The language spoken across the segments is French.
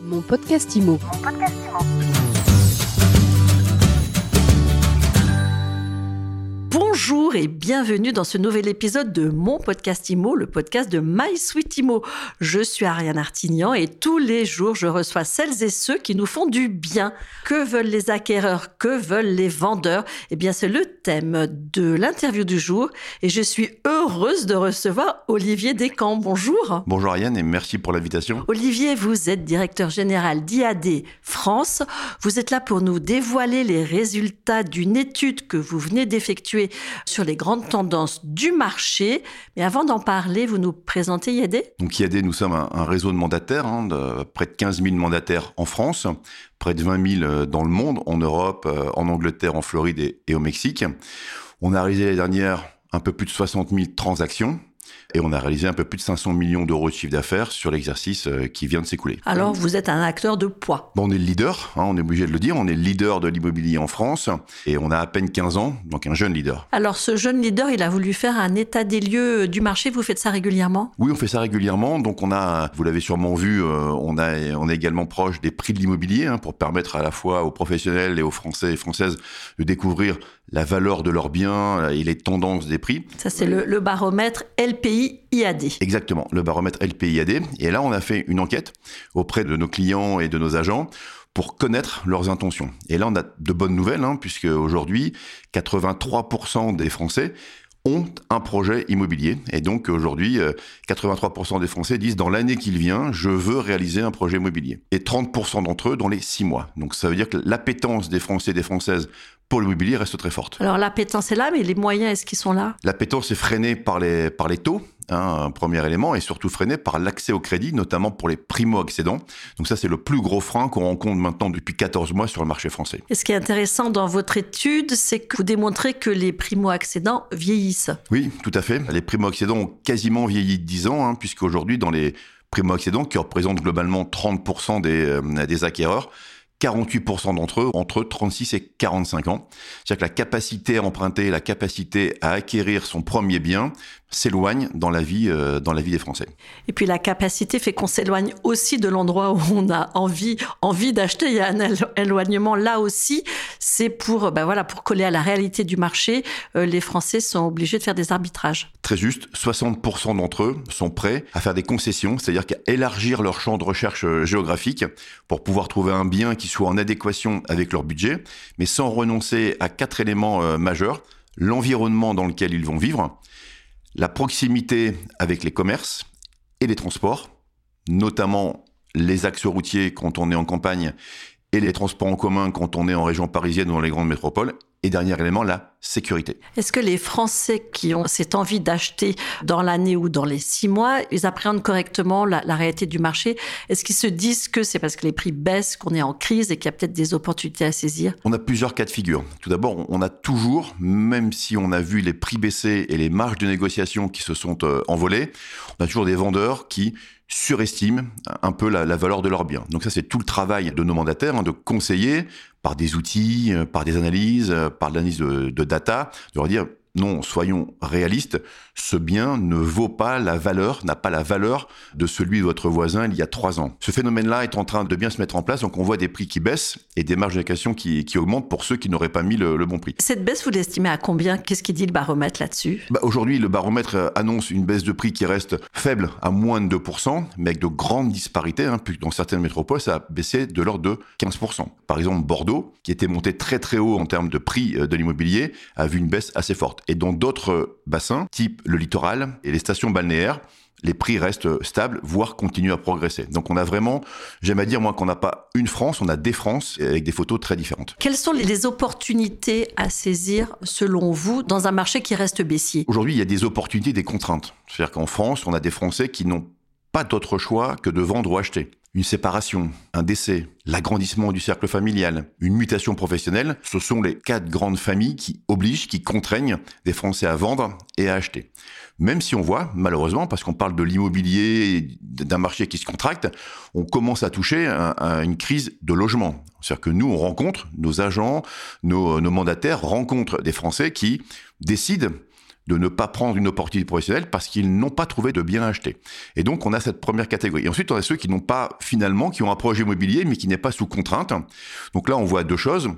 Mon podcast IMO. Et bienvenue dans ce nouvel épisode de mon podcast IMO, le podcast de My Sweet IMO. Je suis Ariane Artignan et tous les jours je reçois celles et ceux qui nous font du bien. Que veulent les acquéreurs? Que veulent les vendeurs? Eh bien c'est le thème de l'interview du jour et je suis heureuse de recevoir Olivier Descamps. Bonjour. Bonjour Ariane et merci pour l'invitation. Olivier, vous êtes directeur général d'IAD France. Vous êtes là pour nous dévoiler les résultats d'une étude que vous venez d'effectuer sur les grandes tendances du marché. Mais avant d'en parler, vous nous présentez IAD Donc IAD, nous sommes un, un réseau de mandataires, hein, près de 15 000 mandataires en France, près de 20 000 dans le monde, en Europe, euh, en Angleterre, en Floride et, et au Mexique. On a réalisé l'année dernière un peu plus de 60 000 transactions et on a réalisé un peu plus de 500 millions d'euros de chiffre d'affaires sur l'exercice euh, qui vient de s'écouler. Alors vous êtes un acteur de poids. Bon, on est le leader, hein, on est obligé de le dire, on est le leader de l'immobilier en France et on a à peine 15 ans, donc un jeune leader. Alors ce jeune leader, il a voulu faire un état des lieux du marché, vous faites ça régulièrement? Oui, on fait ça régulièrement, donc on a, vous l'avez sûrement vu, euh, on, a, on est également proche des prix de l'immobilier hein, pour permettre à la fois aux professionnels et aux Français et Françaises de découvrir la valeur de leurs biens et les tendances des prix. Ça c'est le, le baromètre LPI IAD. Exactement, le baromètre LPIAD. Et là, on a fait une enquête auprès de nos clients et de nos agents pour connaître leurs intentions. Et là, on a de bonnes nouvelles, hein, puisque aujourd'hui, 83% des Français ont un projet immobilier. Et donc aujourd'hui, 83% des Français disent dans l'année qui vient, je veux réaliser un projet immobilier. Et 30% d'entre eux dans les 6 mois. Donc ça veut dire que l'appétence des Français et des Françaises pour l'immobilier reste très forte. Alors l'appétence est là, mais les moyens, est-ce qu'ils sont là? L'appétence est freinée par les, par les taux, hein, un premier élément, et surtout freinée par l'accès au crédit, notamment pour les primo-accédants. Donc ça, c'est le plus gros frein qu'on rencontre maintenant depuis 14 mois sur le marché français. Et ce qui est intéressant dans votre étude, c'est que vous démontrez que les primo-accédants vieillissent. Oui, tout à fait. Les primo-accédants ont quasiment vieilli de 10 ans, hein, puisqu'aujourd'hui, dans les primo-accédants, qui représentent globalement 30% des, euh, des acquéreurs, 48% d'entre eux entre 36 et 45 ans. C'est-à-dire que la capacité à emprunter, la capacité à acquérir son premier bien s'éloigne dans la vie euh, dans la vie des Français. Et puis la capacité fait qu'on s'éloigne aussi de l'endroit où on a envie envie d'acheter. Il y a un éloignement là aussi. C'est pour ben voilà pour coller à la réalité du marché. Euh, les Français sont obligés de faire des arbitrages. Très juste. 60% d'entre eux sont prêts à faire des concessions, c'est-à-dire qu'à élargir leur champ de recherche euh, géographique pour pouvoir trouver un bien qui soit en adéquation avec leur budget, mais sans renoncer à quatre éléments euh, majeurs l'environnement dans lequel ils vont vivre la proximité avec les commerces et les transports, notamment les axes routiers quand on est en campagne et les transports en commun quand on est en région parisienne ou dans les grandes métropoles. Et dernier élément, la sécurité. Est-ce que les Français qui ont cette envie d'acheter dans l'année ou dans les six mois, ils appréhendent correctement la, la réalité du marché? Est-ce qu'ils se disent que c'est parce que les prix baissent, qu'on est en crise et qu'il y a peut-être des opportunités à saisir? On a plusieurs cas de figure. Tout d'abord, on a toujours, même si on a vu les prix baisser et les marges de négociation qui se sont euh, envolées, on a toujours des vendeurs qui surestiment un peu la, la, valeur de leurs biens. Donc ça, c'est tout le travail de nos mandataires, hein, de conseiller par des outils, par des analyses, par l'analyse de, de, data, de leur dire non, soyons réalistes, ce bien ne vaut pas la valeur, n'a pas la valeur de celui de votre voisin il y a trois ans. Ce phénomène-là est en train de bien se mettre en place, donc on voit des prix qui baissent et des marges d'allocation qui, qui, augmentent pour ceux qui n'auraient pas mis le, le, bon prix. Cette baisse, vous l'estimez à combien? Qu'est-ce qui dit le baromètre là-dessus? Bah Aujourd'hui, le baromètre annonce une baisse de prix qui reste faible à moins de 2%, mais avec de grandes disparités, hein, puisque dans certaines métropoles, ça a baissé de l'ordre de 15%. Par exemple, Bordeaux, qui était monté très très haut en termes de prix de l'immobilier, a vu une baisse assez forte. Et dans d'autres bassins, type le littoral et les stations balnéaires, les prix restent stables, voire continuent à progresser. Donc on a vraiment, j'aime à dire moi qu'on n'a pas une France, on a des France avec des photos très différentes. Quelles sont les opportunités à saisir selon vous dans un marché qui reste baissier? Aujourd'hui, il y a des opportunités, des contraintes. C'est-à-dire qu'en France, on a des Français qui n'ont pas d'autre choix que de vendre ou acheter une séparation, un décès, l'agrandissement du cercle familial, une mutation professionnelle, ce sont les quatre grandes familles qui obligent, qui contraignent des Français à vendre et à acheter. Même si on voit, malheureusement, parce qu'on parle de l'immobilier, d'un marché qui se contracte, on commence à toucher à, une crise de logement. C'est-à-dire que nous, on rencontre, nos agents, nos mandataires rencontrent des Français qui décident de ne pas prendre une opportunité professionnelle parce qu'ils n'ont pas trouvé de bien acheter. Et donc, on a cette première catégorie. Et ensuite, on a ceux qui n'ont pas, finalement, qui ont un projet immobilier, mais qui n'est pas sous contrainte. Donc là, on voit deux choses.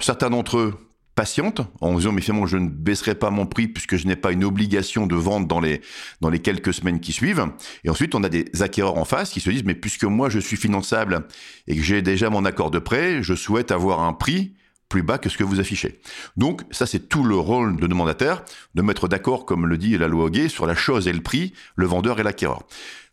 Certains d'entre eux patiente en disant mais finalement je ne baisserai pas mon prix puisque je n'ai pas une obligation de vente dans les dans les quelques semaines qui suivent et ensuite on a des acquéreurs en face qui se disent mais puisque moi je suis finançable et que j'ai déjà mon accord de prêt je souhaite avoir un prix plus bas que ce que vous affichez. Donc ça c'est tout le rôle de demandataire de mettre d'accord comme le dit la loi Hoguet sur la chose et le prix, le vendeur et l'acquéreur.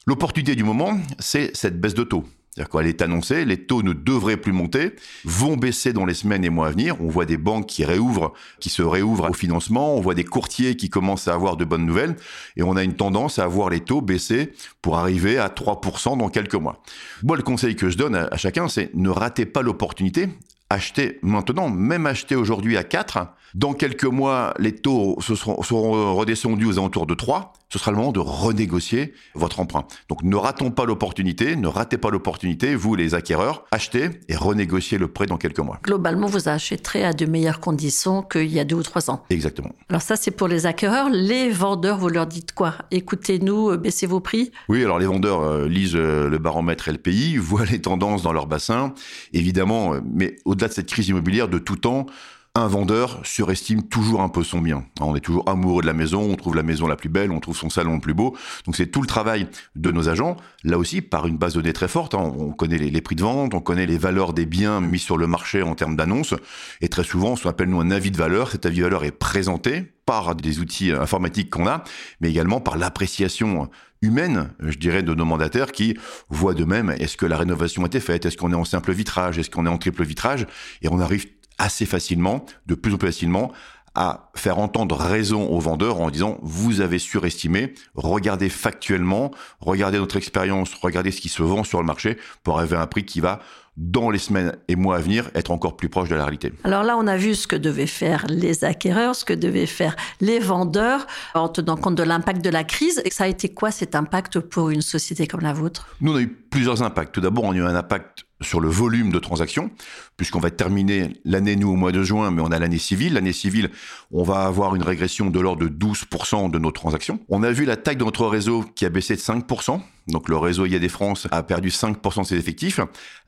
L'opportunité du moment, c'est cette baisse de taux. C'est-à-dire qu'elle est annoncée, les taux ne devraient plus monter, vont baisser dans les semaines et mois à venir. On voit des banques qui réouvrent, qui se réouvrent au financement, on voit des courtiers qui commencent à avoir de bonnes nouvelles, et on a une tendance à voir les taux baisser pour arriver à 3% dans quelques mois. Moi, le conseil que je donne à, chacun, c'est ne ratez pas l'opportunité, achetez maintenant, même acheter aujourd'hui à 4, dans quelques mois, les taux seront, seront redescendus aux alentours de 3, ce sera le moment de renégocier votre emprunt. Donc ne ratons pas l'opportunité, ne ratez pas l'opportunité, vous les acquéreurs, achetez et renégociez le prêt dans quelques mois. Globalement, vous achèterez à de meilleures conditions qu'il y a deux ou trois ans. Exactement. Alors ça, c'est pour les acquéreurs. Les vendeurs, vous leur dites quoi? Écoutez-nous, euh, baissez vos prix Oui, alors les vendeurs euh, lisent euh, le baromètre LPI, voient les tendances dans leur bassin, évidemment, mais au-delà de cette crise immobilière de tout temps, un vendeur surestime toujours un peu son bien. On est toujours amoureux de la maison, on trouve la maison la plus belle, on trouve son salon le plus beau. Donc c'est tout le travail de nos agents, là aussi par une base de données très forte. Hein. On connaît les, prix de vente, on connaît les valeurs des biens mis sur le marché en termes d'annonces. Et très souvent, ce qu'on appelle nous un avis de valeur. Cet avis de valeur est présenté par des outils informatiques qu'on a, mais également par l'appréciation humaine, je dirais, de nos mandataires qui voient de même est-ce que la rénovation a été faite, est-ce qu'on est en simple vitrage, est-ce qu'on est en triple vitrage, et on arrive assez facilement, de plus en plus facilement, à faire entendre raison aux vendeurs en disant vous avez surestimé, regardez factuellement, regardez notre expérience, regardez ce qui se vend sur le marché pour arriver à un prix qui va dans les semaines et mois à venir, être encore plus proche de la réalité. Alors là, on a vu ce que devaient faire les acquéreurs, ce que devaient faire les vendeurs en tenant compte de l'impact de la crise. Et ça a été quoi cet impact pour une société comme la vôtre? Nous, on a eu plusieurs impacts. Tout d'abord, on a eu un impact sur le volume de transactions, puisqu'on va terminer l'année, nous, au mois de juin, mais on a l'année civile. L'année civile, on va avoir une régression de l'ordre de 12% de nos transactions. On a vu la taille de notre réseau qui a baissé de 5%. Donc le réseau IAD France a perdu 5% de ses effectifs,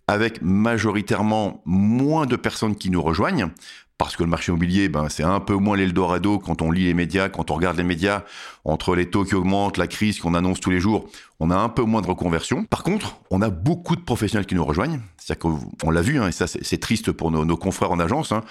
avec majoritairement moins de personnes qui nous rejoignent, parce que le marché immobilier, ben, c'est un peu moins l'Eldorado quand on lit les médias, quand on regarde les médias, entre les taux qui augmentent, la crise qu'on annonce tous les jours, on a un peu moins de reconversion. Par contre, on a beaucoup de professionnels qui nous rejoignent. C'est-à-dire qu'on l'a vu, hein, et ça c'est triste pour nos, confrères en agence. Hein.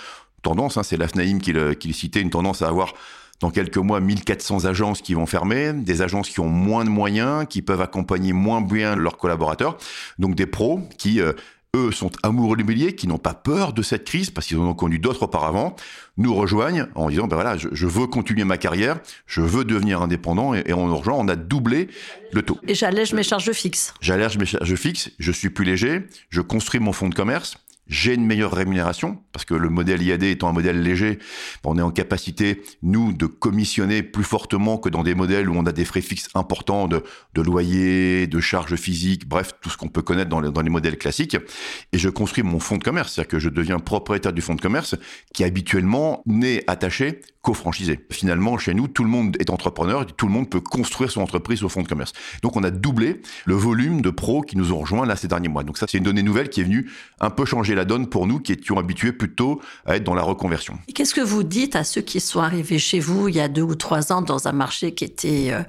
Tendance, hein, c'est l'AFNAIM qui le, qui citait, une tendance à avoir dans quelques mois 1400 agences qui vont fermer, des agences qui ont moins de moyens, qui peuvent accompagner moins bien leurs collaborateurs, donc des pros qui euh, eux sont amoureux de l'immobilier, qui n'ont pas peur de cette crise parce qu'ils en ont connu d'autres auparavant, nous rejoignent en disant ben voilà, je, veux continuer ma carrière, je veux devenir indépendant et, et on nous rejoint, on a doublé le taux. Et j'allège mes charges fixes. J'allège mes charges fixes, je suis plus léger, je construis mon fonds de commerce, j'ai une meilleure rémunération, parce que le modèle IAD étant un modèle léger, on est en capacité, nous, de commissionner plus fortement que dans des modèles où on a des frais fixes importants de, loyer, de charges physiques, bref, tout ce qu'on peut connaître dans les, dans les modèles classiques. Et je construis mon fonds de commerce, c'est-à-dire que je deviens propriétaire du fonds de commerce qui habituellement n'est attaché qu'aux franchisés. Finalement, chez nous, tout le monde est entrepreneur, tout le monde peut construire son entreprise au fonds de commerce. Donc on a doublé le volume de pros qui nous ont rejoints là ces derniers mois. Donc ça, c'est une donnée nouvelle qui est venue un peu changer la donne pour nous qui étions habitués plutôt à être dans la reconversion. Qu'est-ce que vous dites à ceux qui sont arrivés chez vous il y a deux ou trois ans dans un marché qui était euh,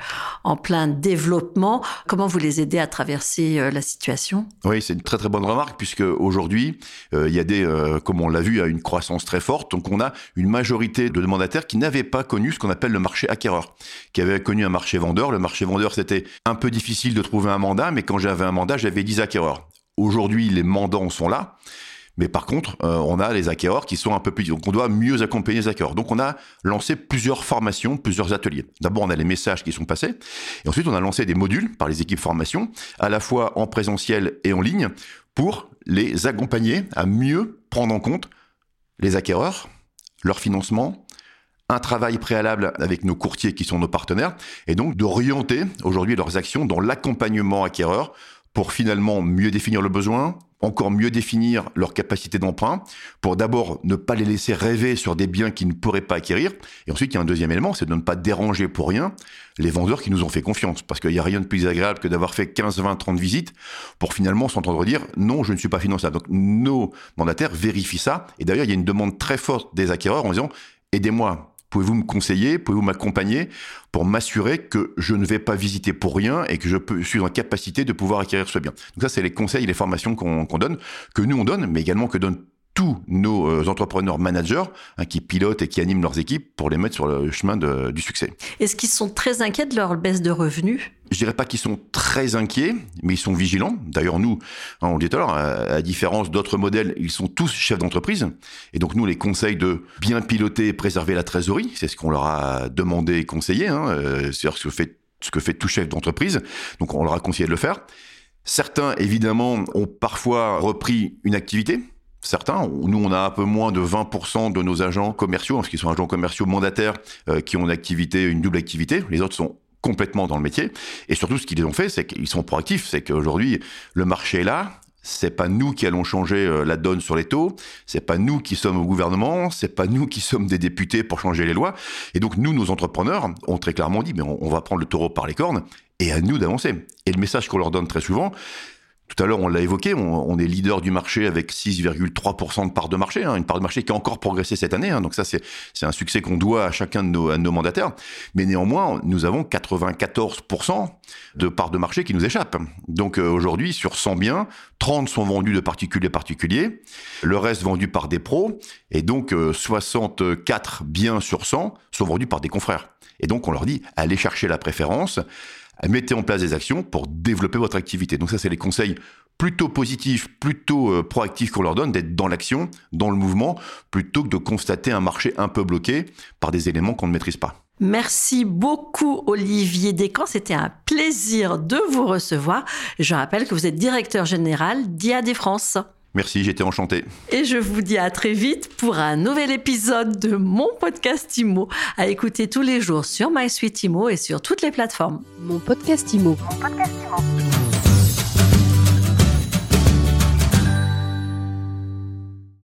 en plein développement? Comment vous les aidez à traverser euh, la situation? Oui, c'est une très très bonne remarque puisque aujourd'hui, euh, il y a des, comme on l'a vu, une croissance très forte. Donc on a une majorité de demandataires qui n'avaient pas connu ce qu'on appelle le marché acquéreur, qui avaient connu un marché vendeur. Le marché vendeur, c'était un peu difficile de trouver un mandat, mais quand j'avais un mandat, j'avais 10 acquéreurs. Aujourd'hui, les mandants sont là. Mais par contre, euh, on a les acquéreurs qui sont un peu plus... Donc on doit mieux accompagner les acquéreurs. Donc on a lancé plusieurs formations, plusieurs ateliers. D'abord, on a les messages qui sont passés. Et ensuite, on a lancé des modules par les équipes formation, à la fois en présentiel et en ligne, pour les accompagner à mieux prendre en compte les acquéreurs, leur financement, un travail préalable avec nos courtiers qui sont nos partenaires, et donc d'orienter aujourd'hui leurs actions dans l'accompagnement acquéreur pour finalement mieux définir le besoin, encore mieux définir leur capacité d'emprunt, pour d'abord ne pas les laisser rêver sur des biens qu'ils ne pourraient pas acquérir. Et ensuite, il y a un deuxième élément, c'est de ne pas déranger pour rien les vendeurs qui nous ont fait confiance. Parce qu'il n'y a rien de plus agréable que d'avoir fait 15, 20, 30 visites pour finalement s'entendre dire non, je ne suis pas finançable. Donc nos mandataires vérifient ça. Et d'ailleurs, il y a une demande très forte des acquéreurs en disant aidez-moi Pouvez-vous me conseiller, pouvez-vous m'accompagner pour m'assurer que je ne vais pas visiter pour rien et que je, suis en capacité de pouvoir acquérir ce bien? Donc ça, c'est les conseils, les formations qu'on donne, que nous on donne, mais également que donnent tous nos euh, entrepreneurs managers hein, qui pilotent et qui animent leurs équipes pour les mettre sur le chemin du succès. Est-ce qu'ils sont très inquiets de leur baisse de revenus? Je dirais pas qu'ils sont très inquiets, mais ils sont vigilants. D'ailleurs, nous, hein, on le dit tout à l'heure, à, différence d'autres modèles, ils sont tous chefs d'entreprise. Et donc, nous, les conseils de bien piloter et préserver la trésorerie, c'est ce qu'on leur a demandé et conseillé. Hein, euh, c'est-à-dire ce que fait, ce que fait tout chef d'entreprise. Donc, on leur a conseillé de le faire. Certains, évidemment, ont parfois repris une activité, certains. Nous, on a un peu moins de 20% de nos agents commerciaux, parce qu'ils sont agents commerciaux mandataires, euh, qui ont une activité, une double activité. Les autres sont complètement dans le métier. Et surtout, ce qu'ils ont fait, c'est qu'ils sont proactifs. C'est qu'aujourd'hui, le marché est là. C'est pas nous qui allons changer euh, la donne sur les taux. C'est pas nous qui sommes au gouvernement. C'est pas nous qui sommes des députés pour changer les lois. Et donc, nous, nos entrepreneurs, ont très clairement dit, mais on va prendre le taureau par les cornes et à nous d'avancer. Et le message qu'on leur donne très souvent, tout à l'heure, on l'a évoqué, on, est leader du marché avec 6,3% de part de marché, hein, une part de marché qui a encore progressé cette année. Hein, donc ça, c'est un succès qu'on doit à chacun de nos, mandataires. Mais néanmoins, nous avons 94% de part de marché qui nous échappe. Donc euh, aujourd'hui, sur 100 biens, 30 sont vendus de particuliers particuliers, le reste vendu par des pros, et donc 64 euh, biens sur 100 sont vendus par des confrères. Et donc on leur dit, allez chercher la préférence mettez en place des actions pour développer votre activité. Donc ça, c'est les conseils plutôt positifs, plutôt euh, proactifs qu'on leur donne, d'être dans l'action, dans le mouvement, plutôt que de constater un marché un peu bloqué par des éléments qu'on ne maîtrise pas. Merci beaucoup Olivier Descamps, c'était un plaisir de vous recevoir. Je rappelle que vous êtes directeur général d'IAD France. Merci, j'étais enchanté. Et je vous dis à très vite pour un nouvel épisode de mon podcast IMO, à écouter tous les jours sur MySuite IMO et sur toutes les plateformes. Mon podcast IMO. Mon podcast IMO.